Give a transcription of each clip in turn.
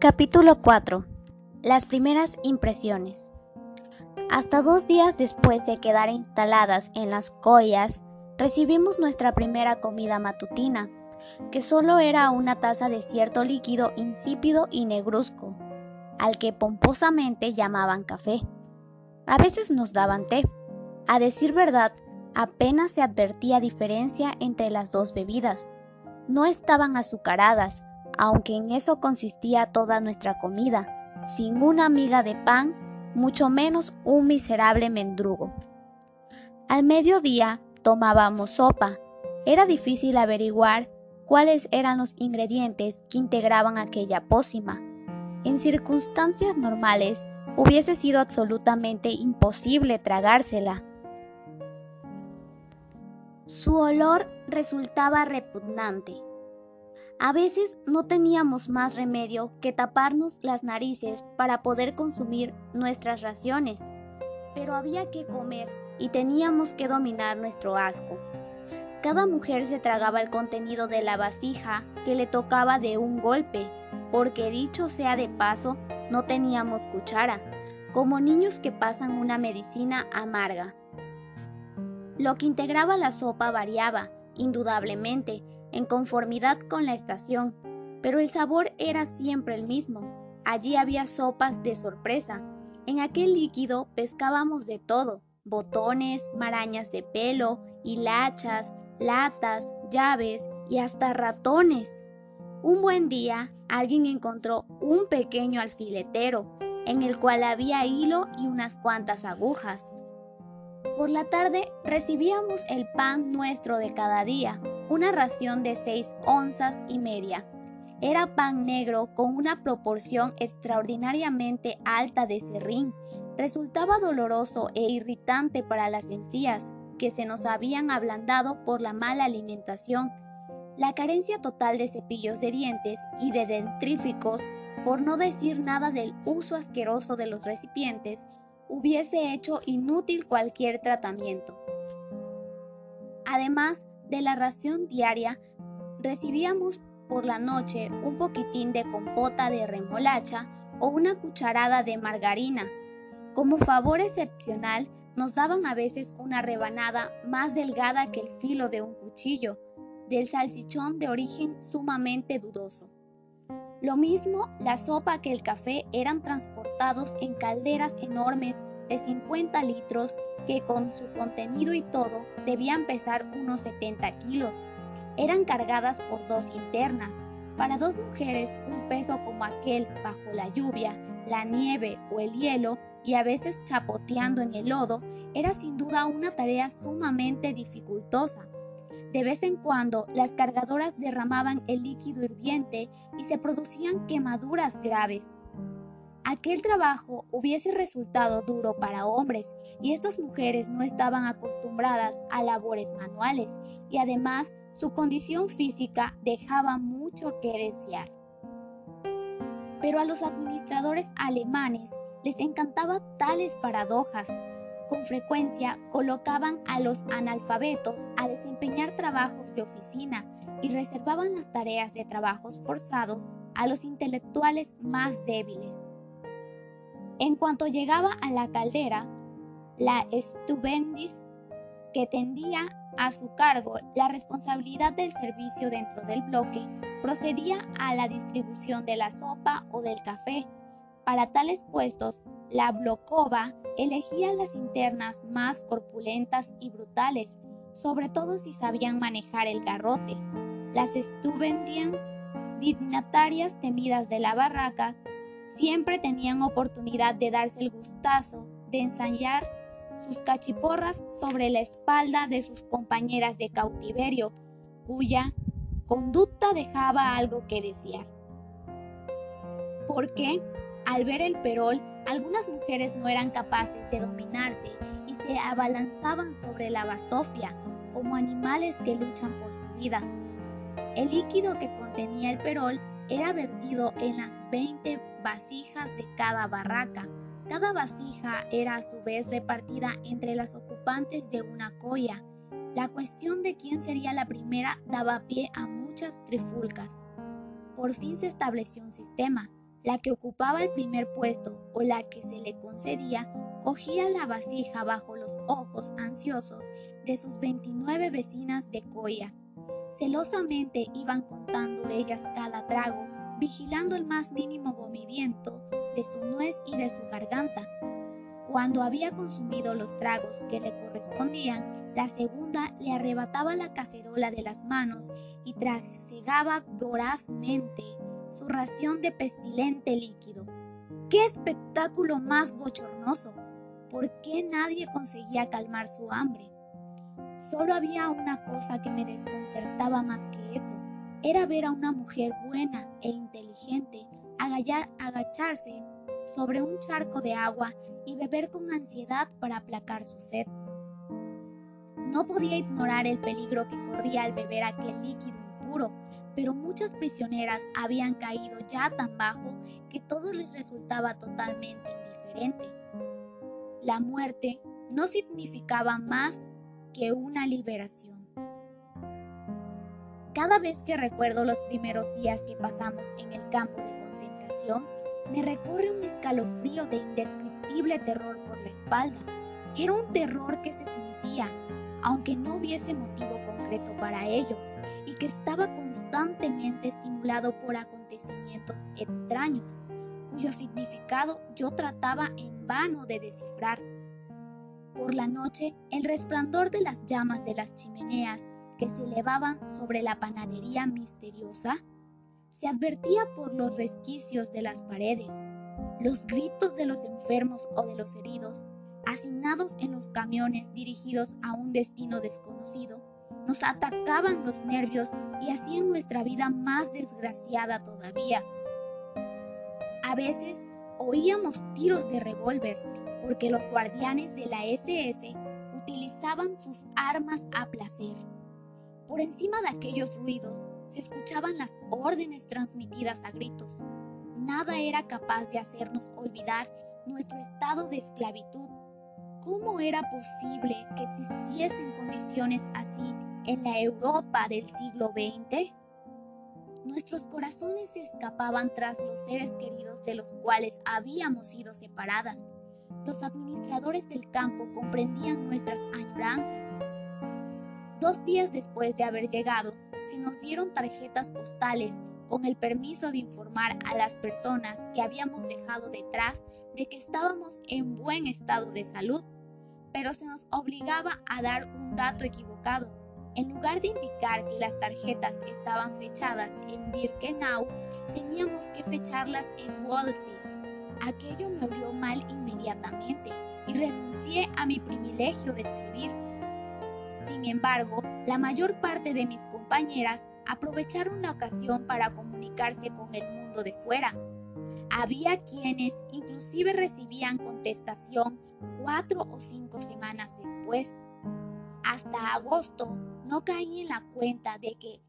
Capítulo 4. Las primeras impresiones. Hasta dos días después de quedar instaladas en las collas, recibimos nuestra primera comida matutina, que solo era una taza de cierto líquido insípido y negruzco, al que pomposamente llamaban café. A veces nos daban té. A decir verdad, apenas se advertía diferencia entre las dos bebidas. No estaban azucaradas, aunque en eso consistía toda nuestra comida, sin una miga de pan, mucho menos un miserable mendrugo. Al mediodía tomábamos sopa. Era difícil averiguar cuáles eran los ingredientes que integraban aquella pócima. En circunstancias normales hubiese sido absolutamente imposible tragársela. Su olor resultaba repugnante. A veces no teníamos más remedio que taparnos las narices para poder consumir nuestras raciones, pero había que comer y teníamos que dominar nuestro asco. Cada mujer se tragaba el contenido de la vasija que le tocaba de un golpe, porque dicho sea de paso, no teníamos cuchara, como niños que pasan una medicina amarga. Lo que integraba la sopa variaba, indudablemente, en conformidad con la estación, pero el sabor era siempre el mismo. Allí había sopas de sorpresa. En aquel líquido pescábamos de todo, botones, marañas de pelo, hilachas, latas, llaves y hasta ratones. Un buen día, alguien encontró un pequeño alfiletero, en el cual había hilo y unas cuantas agujas. Por la tarde recibíamos el pan nuestro de cada día, una ración de 6 onzas y media. Era pan negro con una proporción extraordinariamente alta de serrín. Resultaba doloroso e irritante para las encías, que se nos habían ablandado por la mala alimentación. La carencia total de cepillos de dientes y de dentríficos, por no decir nada del uso asqueroso de los recipientes, hubiese hecho inútil cualquier tratamiento. Además, de la ración diaria, recibíamos por la noche un poquitín de compota de remolacha o una cucharada de margarina. Como favor excepcional, nos daban a veces una rebanada más delgada que el filo de un cuchillo, del salchichón de origen sumamente dudoso. Lo mismo la sopa que el café eran transportados en calderas enormes de 50 litros que con su contenido y todo debían pesar unos 70 kilos. Eran cargadas por dos linternas. Para dos mujeres un peso como aquel bajo la lluvia, la nieve o el hielo y a veces chapoteando en el lodo era sin duda una tarea sumamente dificultosa. De vez en cuando las cargadoras derramaban el líquido hirviente y se producían quemaduras graves. Aquel trabajo hubiese resultado duro para hombres y estas mujeres no estaban acostumbradas a labores manuales y además su condición física dejaba mucho que desear. Pero a los administradores alemanes les encantaban tales paradojas. Con frecuencia colocaban a los analfabetos a desempeñar trabajos de oficina y reservaban las tareas de trabajos forzados a los intelectuales más débiles. En cuanto llegaba a la caldera, la Stubendis, que tendía a su cargo la responsabilidad del servicio dentro del bloque, procedía a la distribución de la sopa o del café. Para tales puestos, la Blokova elegía las internas más corpulentas y brutales, sobre todo si sabían manejar el garrote. Las Stubendians, dignatarias temidas de la barraca, siempre tenían oportunidad de darse el gustazo de ensayar sus cachiporras sobre la espalda de sus compañeras de cautiverio, cuya conducta dejaba algo que desear. Porque, al ver el perol, algunas mujeres no eran capaces de dominarse y se abalanzaban sobre la basofia como animales que luchan por su vida. El líquido que contenía el perol era vertido en las 20 vasijas de cada barraca. Cada vasija era a su vez repartida entre las ocupantes de una colla. La cuestión de quién sería la primera daba pie a muchas trifulcas. Por fin se estableció un sistema. La que ocupaba el primer puesto o la que se le concedía cogía la vasija bajo los ojos ansiosos de sus 29 vecinas de Coya. Celosamente iban contando ellas cada trago, vigilando el más mínimo movimiento de su nuez y de su garganta. Cuando había consumido los tragos que le correspondían, la segunda le arrebataba la cacerola de las manos y trasegaba vorazmente su ración de pestilente líquido. ¡Qué espectáculo más bochornoso! ¿Por qué nadie conseguía calmar su hambre? Solo había una cosa que me desconcertaba más que eso. Era ver a una mujer buena e inteligente agacharse sobre un charco de agua y beber con ansiedad para aplacar su sed. No podía ignorar el peligro que corría al beber aquel líquido impuro, pero muchas prisioneras habían caído ya tan bajo que todo les resultaba totalmente indiferente la muerte no significaba más que una liberación. Cada vez que recuerdo los primeros días que pasamos en el campo de concentración, me recorre un escalofrío de indescriptible terror por la espalda. Era un terror que se sentía, aunque no hubiese motivo concreto para ello, y que estaba constantemente estimulado por acontecimientos extraños, cuyo significado yo trataba en vano de descifrar. Por la noche, el resplandor de las llamas de las chimeneas que se elevaban sobre la panadería misteriosa se advertía por los resquicios de las paredes, los gritos de los enfermos o de los heridos, asignados en los camiones dirigidos a un destino desconocido, nos atacaban los nervios y hacían nuestra vida más desgraciada todavía. A veces oíamos tiros de revólver porque los guardianes de la SS utilizaban sus armas a placer. Por encima de aquellos ruidos se escuchaban las órdenes transmitidas a gritos. Nada era capaz de hacernos olvidar nuestro estado de esclavitud. ¿Cómo era posible que existiesen condiciones así en la Europa del siglo XX? Nuestros corazones se escapaban tras los seres queridos de los cuales habíamos sido separadas. Los administradores del campo comprendían nuestras añoranzas. Dos días después de haber llegado, se nos dieron tarjetas postales con el permiso de informar a las personas que habíamos dejado detrás de que estábamos en buen estado de salud, pero se nos obligaba a dar un dato equivocado en lugar de indicar que las tarjetas estaban fechadas en Birkenau, teníamos que fecharlas en Walsey. Aquello me olió mal inmediatamente y renuncié a mi privilegio de escribir. Sin embargo, la mayor parte de mis compañeras aprovecharon la ocasión para comunicarse con el mundo de fuera. Había quienes inclusive recibían contestación cuatro o cinco semanas después. Hasta agosto no caí en la cuenta de que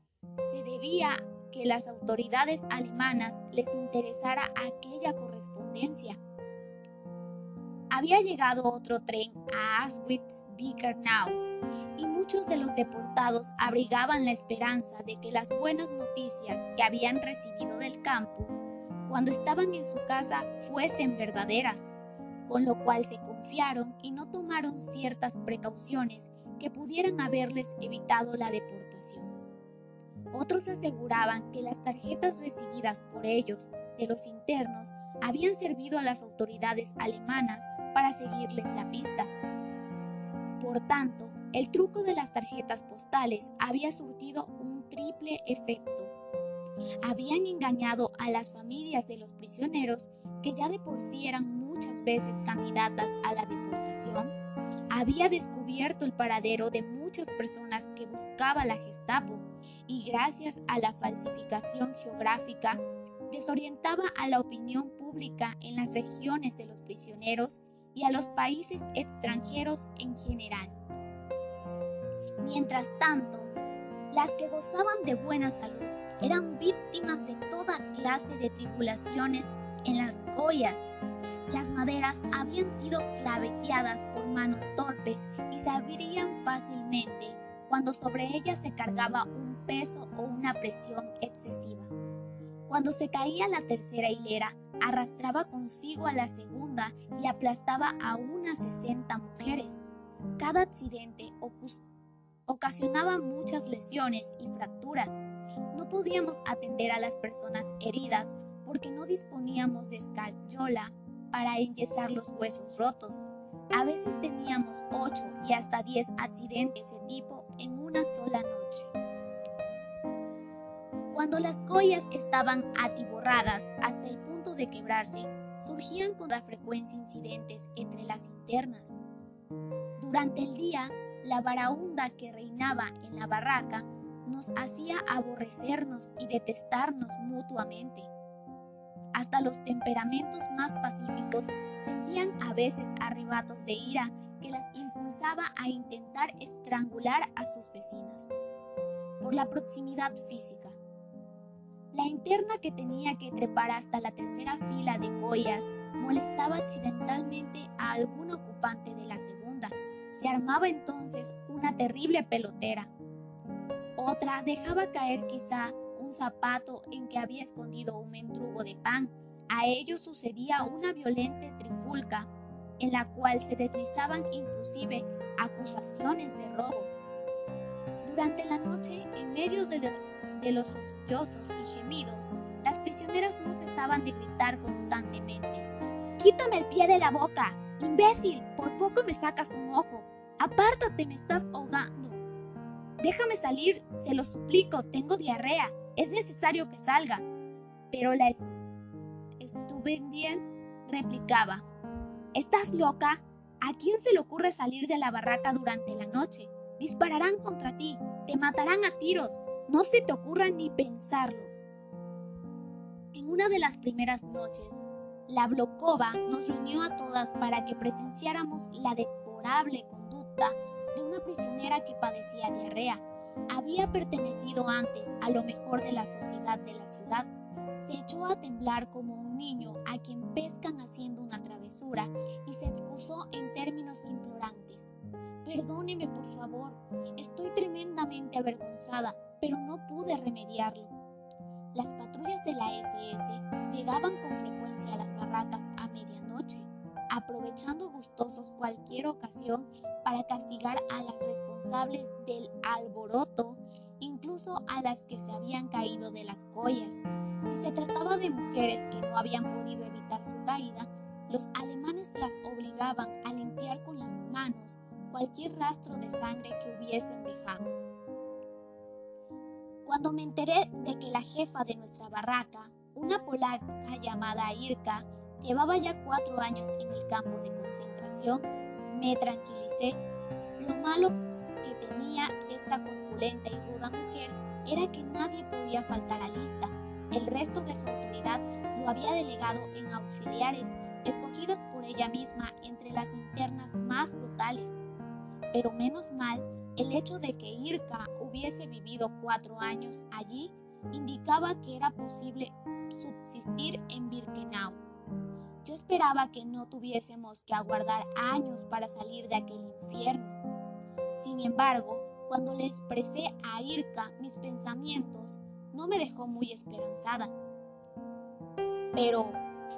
se debía que las autoridades alemanas les interesara aquella correspondencia. Había llegado otro tren a Auschwitz-Birkenau y muchos de los deportados abrigaban la esperanza de que las buenas noticias que habían recibido del campo cuando estaban en su casa fuesen verdaderas, con lo cual se confiaron y no tomaron ciertas precauciones que pudieran haberles evitado la deportación. Otros aseguraban que las tarjetas recibidas por ellos de los internos habían servido a las autoridades alemanas para seguirles la pista. Por tanto, el truco de las tarjetas postales había surtido un triple efecto. Habían engañado a las familias de los prisioneros, que ya de por sí eran muchas veces candidatas a la deportación, había descubierto el paradero de muchas personas que buscaba la Gestapo y gracias a la falsificación geográfica desorientaba a la opinión pública en las regiones de los prisioneros y a los países extranjeros en general. Mientras tanto, las que gozaban de buena salud eran víctimas de toda clase de tribulaciones en las Goyas las maderas habían sido claveteadas por manos torpes y se abrían fácilmente cuando sobre ellas se cargaba un o una presión excesiva. Cuando se caía la tercera hilera, arrastraba consigo a la segunda y aplastaba a unas 60 mujeres. Cada accidente ocasionaba muchas lesiones y fracturas. No podíamos atender a las personas heridas porque no disponíamos de escayola para enyesar los huesos rotos. A veces teníamos 8 y hasta 10 accidentes de ese tipo en una sola noche. Cuando las collas estaban atiborradas hasta el punto de quebrarse, surgían con la frecuencia incidentes entre las internas. Durante el día, la varaunda que reinaba en la barraca nos hacía aborrecernos y detestarnos mutuamente. Hasta los temperamentos más pacíficos sentían a veces arrebatos de ira que las impulsaba a intentar estrangular a sus vecinas. Por la proximidad física. La interna que tenía que trepar hasta la tercera fila de collas molestaba accidentalmente a algún ocupante de la segunda. Se armaba entonces una terrible pelotera. Otra dejaba caer quizá un zapato en que había escondido un mendrugo de pan. A ello sucedía una violenta trifulca, en la cual se deslizaban inclusive acusaciones de robo. Durante la noche, en medio de, de los sollozos y gemidos, las prisioneras no cesaban de gritar constantemente. Quítame el pie de la boca, imbécil, por poco me sacas un ojo. Apártate, me estás ahogando. Déjame salir, se lo suplico, tengo diarrea, es necesario que salga. Pero la estupendiens replicaba, ¿estás loca? ¿A quién se le ocurre salir de la barraca durante la noche? Dispararán contra ti, te matarán a tiros, no se te ocurra ni pensarlo. En una de las primeras noches, la Blokova nos reunió a todas para que presenciáramos la deplorable conducta de una prisionera que padecía diarrea. Había pertenecido antes a lo mejor de la sociedad de la ciudad. Se echó a temblar como un niño a quien pescan haciendo una travesura y se excusó en términos implorantes. Perdóneme, por favor, estoy tremendamente avergonzada pero no pude remediarlo. Las patrullas de la SS llegaban con frecuencia a las barracas a medianoche, aprovechando gustosos cualquier ocasión para castigar a las responsables del alboroto, incluso a las que se habían caído de las collas. Si se trataba de mujeres que no habían podido evitar su caída, los alemanes las obligaban a limpiar con las manos cualquier rastro de sangre que hubiesen dejado. Cuando me enteré de que la jefa de nuestra barraca, una polaca llamada Irka, llevaba ya cuatro años en el campo de concentración, me tranquilicé. Lo malo que tenía esta corpulenta y ruda mujer era que nadie podía faltar a lista. El resto de su autoridad lo había delegado en auxiliares, escogidas por ella misma entre las internas más brutales. Pero menos mal el hecho de que Irka hubiese vivido cuatro años allí indicaba que era posible subsistir en Birkenau. Yo esperaba que no tuviésemos que aguardar años para salir de aquel infierno. Sin embargo, cuando le expresé a Irka mis pensamientos, no me dejó muy esperanzada. Pero,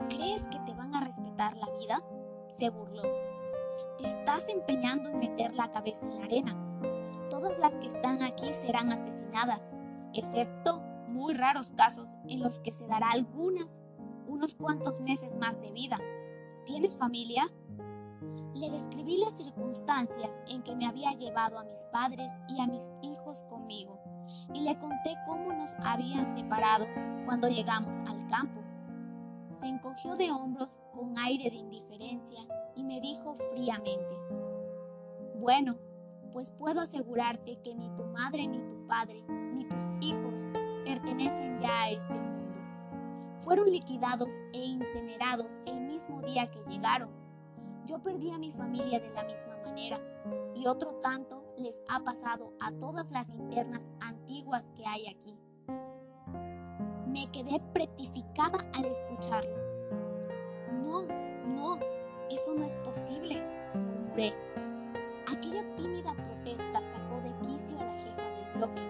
¿crees que te van a respetar la vida? se burló. Te estás empeñando en meter la cabeza en la arena. Todas las que están aquí serán asesinadas, excepto muy raros casos en los que se dará algunas unos cuantos meses más de vida. ¿Tienes familia? Le describí las circunstancias en que me había llevado a mis padres y a mis hijos conmigo, y le conté cómo nos habían separado cuando llegamos al campo. Se encogió de hombros con aire de indiferencia y me dijo fríamente, bueno, pues puedo asegurarte que ni tu madre ni tu padre ni tus hijos pertenecen ya a este mundo. Fueron liquidados e incinerados el mismo día que llegaron. Yo perdí a mi familia de la misma manera y otro tanto les ha pasado a todas las internas antiguas que hay aquí. Me quedé pretificada al escucharlo. No, no, eso no es posible, murmuré. Aquella tímida protesta sacó de quicio a la jefa del bloque.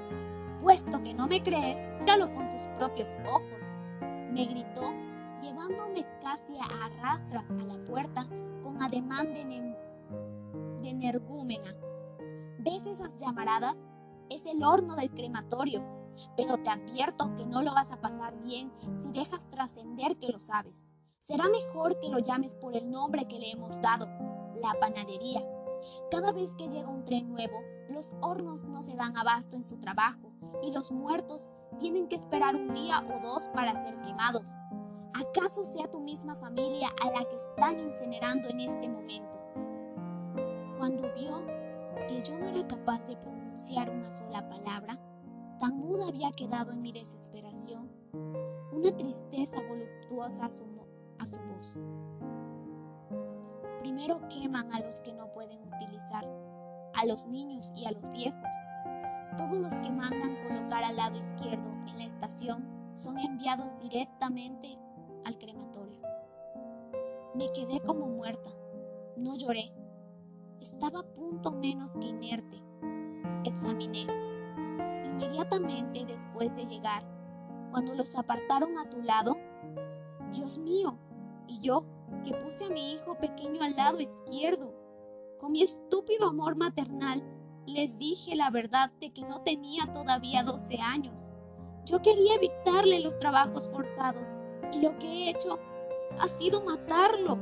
Puesto que no me crees, dalo con tus propios ojos, me gritó, llevándome casi a arrastras a la puerta con ademán de, de energúmena. ¿Ves esas llamaradas? Es el horno del crematorio, pero te advierto que no lo vas a pasar bien si dejas trascender que lo sabes. Será mejor que lo llames por el nombre que le hemos dado, la panadería. Cada vez que llega un tren nuevo, los hornos no se dan abasto en su trabajo y los muertos tienen que esperar un día o dos para ser quemados. ¿Acaso sea tu misma familia a la que están incinerando en este momento? Cuando vio que yo no era capaz de pronunciar una sola palabra, tan muda había quedado en mi desesperación, una tristeza voluptuosa asomó a su voz. Primero queman a los que no pueden utilizar, a los niños y a los viejos. Todos los que mandan colocar al lado izquierdo en la estación son enviados directamente al crematorio. Me quedé como muerta. No lloré. Estaba a punto menos que inerte. Examiné. Inmediatamente después de llegar, cuando los apartaron a tu lado, Dios mío, y yo, que puse a mi hijo pequeño al lado izquierdo, con mi estúpido amor maternal, les dije la verdad de que no tenía todavía 12 años. Yo quería evitarle los trabajos forzados y lo que he hecho ha sido matarlo.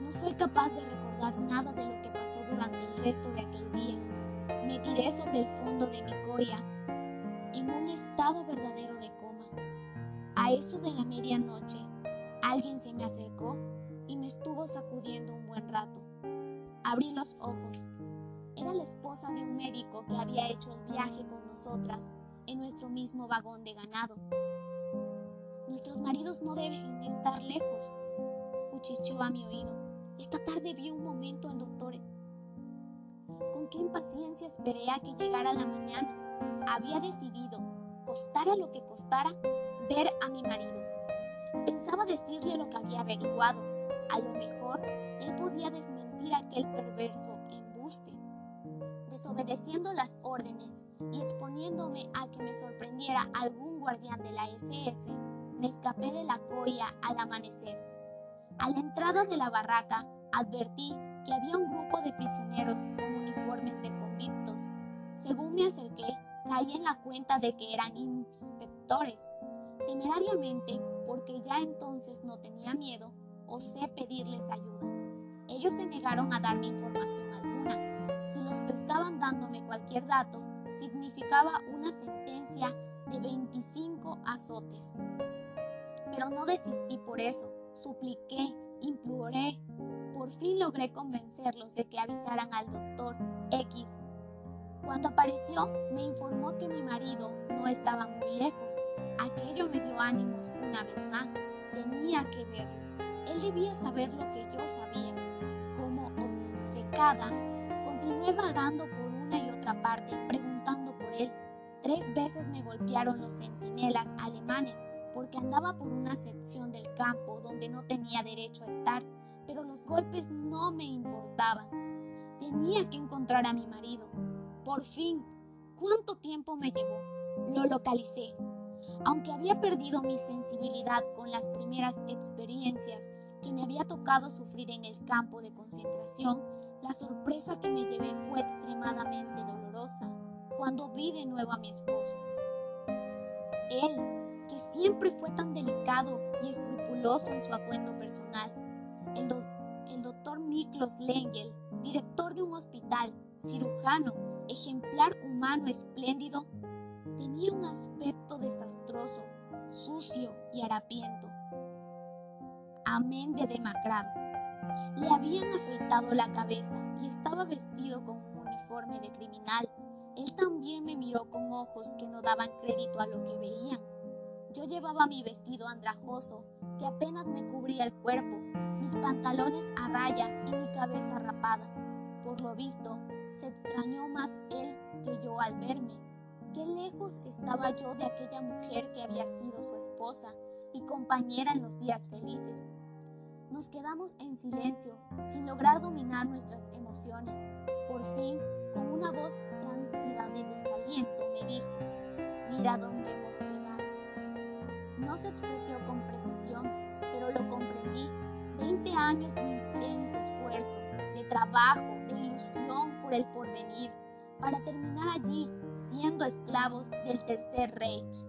No soy capaz de recordar nada de lo que pasó durante el resto de aquel día. Me tiré sobre el fondo de mi coya en un estado verdadero de coma. A eso de la medianoche, alguien se me acercó y me estuvo sacudiendo un buen rato. Abrí los ojos. Era la esposa de un médico que había hecho el viaje con nosotras en nuestro mismo vagón de ganado. Nuestros maridos no deben estar lejos, cuchicheó a mi oído. Esta tarde vi un momento al doctor. Con qué impaciencia esperé a que llegara la mañana. Había decidido, costara lo que costara, ver a mi marido. Pensaba decirle lo que había averiguado. A lo mejor él podía desmentir aquel perverso embuste. Desobedeciendo las órdenes y exponiéndome a que me sorprendiera algún guardián de la SS, me escapé de la coya al amanecer. A la entrada de la barraca advertí que había un grupo de prisioneros con uniformes de convictos. Según me acerqué, caí en la cuenta de que eran inspectores. Temerariamente, porque ya entonces no tenía miedo, osé pedirles ayuda. Ellos se negaron a darme información alguna. Si los pescaban dándome cualquier dato, significaba una sentencia de 25 azotes. Pero no desistí por eso. Supliqué, imploré. Por fin logré convencerlos de que avisaran al doctor X. Cuando apareció, me informó que mi marido no estaba muy lejos. Aquello me dio ánimos una vez más. Tenía que verlo. Él debía saber lo que yo sabía. Como obcecada, continué vagando por una y otra parte, preguntando por él. Tres veces me golpearon los centinelas alemanes porque andaba por una sección del campo donde no tenía derecho a estar, pero los golpes no me importaban. Tenía que encontrar a mi marido. Por fin, ¿cuánto tiempo me llevó? Lo localicé. Aunque había perdido mi sensibilidad con las primeras experiencias que me había tocado sufrir en el campo de concentración, la sorpresa que me llevé fue extremadamente dolorosa cuando vi de nuevo a mi esposo. Él que siempre fue tan delicado y escrupuloso en su atuendo personal. El, doctor Miklos Lengel, director de un hospital, cirujano, ejemplar humano espléndido, tenía un aspecto desastroso, sucio y harapiento. Amén de demacrado. Le habían afeitado la cabeza y estaba vestido con un uniforme de criminal. Él también me miró con ojos que no daban crédito a lo que veían. Yo llevaba mi vestido andrajoso, que apenas me cubría el cuerpo, mis pantalones a raya y mi cabeza rapada. Por lo visto, se extrañó más él que yo al verme. Qué lejos estaba yo de aquella mujer que había sido su esposa y compañera en los días felices. Nos quedamos en silencio, sin lograr dominar nuestras emociones. Por fin, con una voz transida de desaliento, me dijo, mira dónde hemos llegado. No se expresó con precisión, pero lo comprendí. Veinte años de intenso esfuerzo, de trabajo, de ilusión por el porvenir, para terminar allí siendo esclavos del Tercer Reich.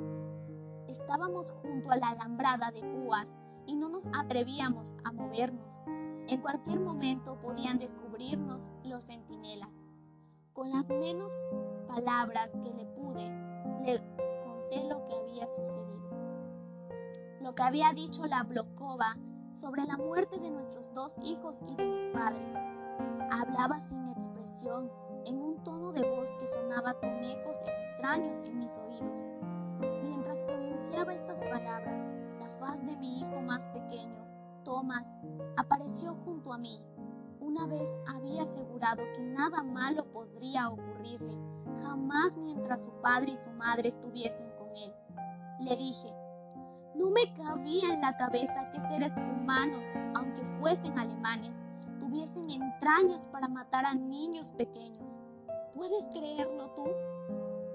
Estábamos junto a la alambrada de púas y no nos atrevíamos a movernos. En cualquier momento podían descubrirnos los centinelas. Con las menos palabras que le pude, le conté lo que había sucedido. Lo que había dicho la Blokova sobre la muerte de nuestros dos hijos y de mis padres. Hablaba sin expresión, en un tono de voz que sonaba con ecos extraños en mis oídos. Mientras pronunciaba estas palabras, la faz de mi hijo más pequeño, Thomas, apareció junto a mí. Una vez había asegurado que nada malo podría ocurrirle, jamás mientras su padre y su madre estuviesen con él. Le dije, no me cabía en la cabeza que seres humanos, aunque fuesen alemanes, tuviesen entrañas para matar a niños pequeños. ¿Puedes creerlo tú?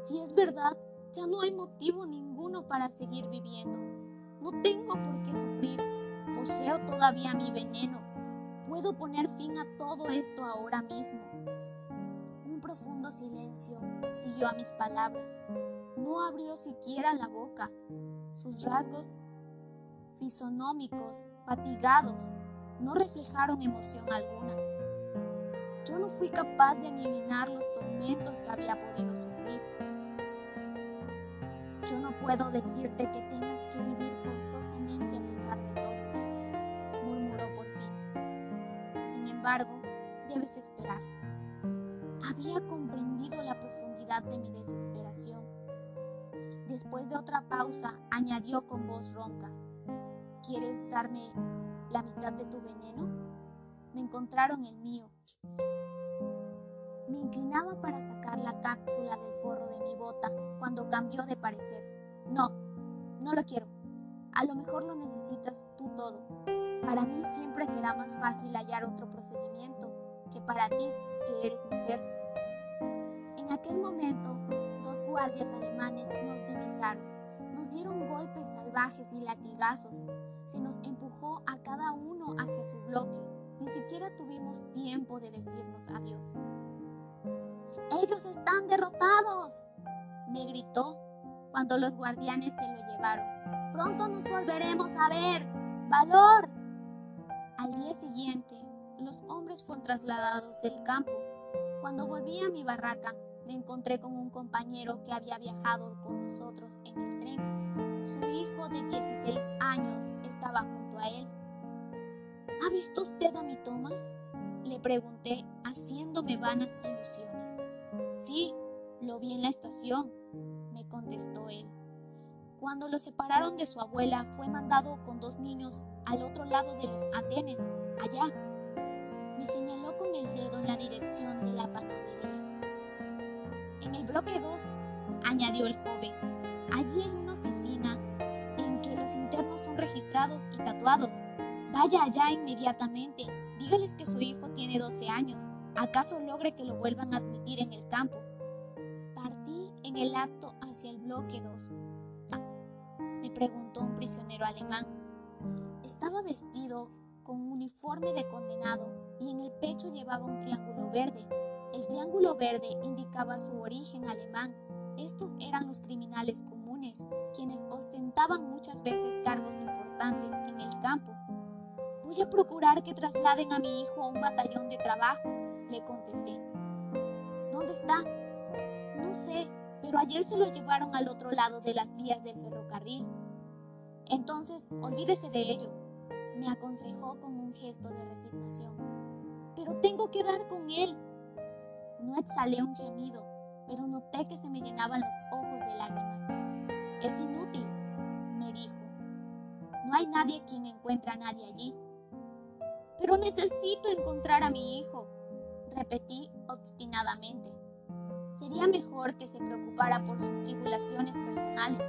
Si es verdad, ya no hay motivo ninguno para seguir viviendo. No tengo por qué sufrir. Poseo todavía mi veneno. Puedo poner fin a todo esto ahora mismo. Un profundo silencio siguió a mis palabras. No abrió siquiera la boca. Sus rasgos fisonómicos, fatigados, no reflejaron emoción alguna. Yo no fui capaz de adivinar los tormentos que había podido sufrir. Yo no puedo decirte que tengas que vivir forzosamente a pesar de todo, murmuró por fin. Sin embargo, debes esperar. Había comprendido la profundidad de mi desesperación. Después de otra pausa, añadió con voz ronca, ¿quieres darme la mitad de tu veneno? Me encontraron el mío. Me inclinaba para sacar la cápsula del forro de mi bota cuando cambió de parecer. No, no lo quiero. A lo mejor lo necesitas tú todo. Para mí siempre será más fácil hallar otro procedimiento que para ti que eres mujer. En aquel momento, dos guardias alemanes nos divisaron. Nos dieron golpes salvajes y latigazos. Se nos empujó a cada uno hacia su bloque. Ni siquiera tuvimos tiempo de decirnos adiós. Ellos están derrotados, me gritó cuando los guardianes se lo llevaron. Pronto nos volveremos a ver. ¡Valor! Al día siguiente, los hombres fueron trasladados del campo. Cuando volví a mi barraca, me encontré con un compañero que había viajado con nosotros en el tren. Su hijo de 16 años estaba junto a él. ¿Ha visto usted a mi Thomas? Le pregunté, haciéndome vanas ilusiones. Sí, lo vi en la estación, me contestó él. Cuando lo separaron de su abuela, fue mandado con dos niños al otro lado de los andenes, allá. Me señaló con el dedo en la dirección de la panadería. En el bloque 2, añadió el joven, allí hay una oficina en que los internos son registrados y tatuados. Vaya allá inmediatamente. Dígales que su hijo tiene 12 años. ¿Acaso logre que lo vuelvan a admitir en el campo? Partí en el acto hacia el bloque 2. Me preguntó un prisionero alemán. Estaba vestido con un uniforme de condenado y en el pecho llevaba un triángulo verde. El triángulo verde indicaba su origen alemán. Estos eran los criminales comunes, quienes ostentaban muchas veces cargos importantes en el campo Voy a procurar que trasladen a mi hijo a un batallón de trabajo, le contesté. ¿Dónde está? No sé, pero ayer se lo llevaron al otro lado de las vías del ferrocarril. Entonces, olvídese de ello, me aconsejó con un gesto de resignación. Pero tengo que dar con él. No exhalé un gemido, pero noté que se me llenaban los ojos de lágrimas. Es inútil, me dijo. No hay nadie quien encuentre a nadie allí. Pero necesito encontrar a mi hijo, repetí obstinadamente. Sería mejor que se preocupara por sus tribulaciones personales,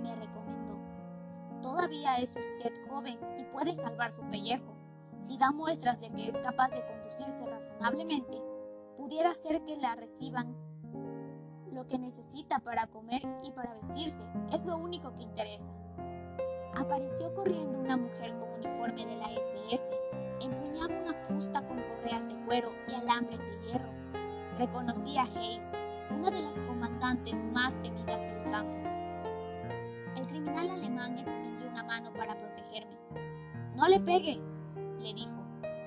me recomendó. Todavía es usted joven y puede salvar su pellejo. Si da muestras de que es capaz de conducirse razonablemente, pudiera ser que la reciban lo que necesita para comer y para vestirse. Es lo único que interesa. Apareció corriendo una mujer con uniforme de la SS. Empuñaba una fusta con correas de cuero y alambres de hierro. Reconocí a Hayes, una de las comandantes más temidas del campo. El criminal alemán extendió una mano para protegerme. No le pegue, le dijo.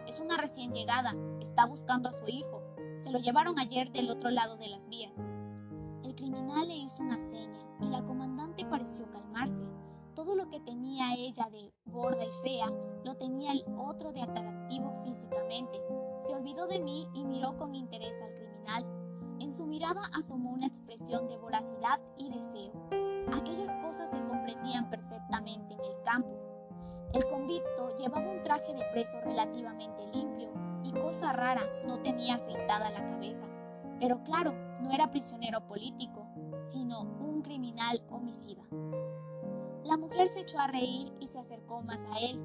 Es una recién llegada, está buscando a su hijo. Se lo llevaron ayer del otro lado de las vías. El criminal le hizo una seña y la comandante pareció calmarse. Todo lo que tenía ella de gorda y fea lo tenía el otro de atractivo físicamente. Se olvidó de mí y miró con interés al criminal. En su mirada asomó una expresión de voracidad y deseo. Aquellas cosas se comprendían perfectamente en el campo. El convicto llevaba un traje de preso relativamente limpio y cosa rara, no tenía afeitada la cabeza. Pero claro, no era prisionero político, sino un criminal homicida. La mujer se echó a reír y se acercó más a él.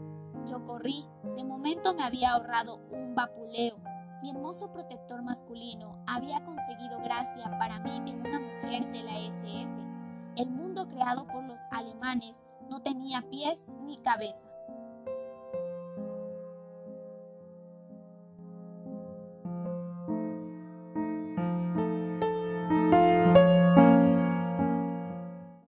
Yo corrí, de momento me había ahorrado un vapuleo. Mi hermoso protector masculino había conseguido gracia para mí en una mujer de la SS. El mundo creado por los alemanes no tenía pies ni cabeza.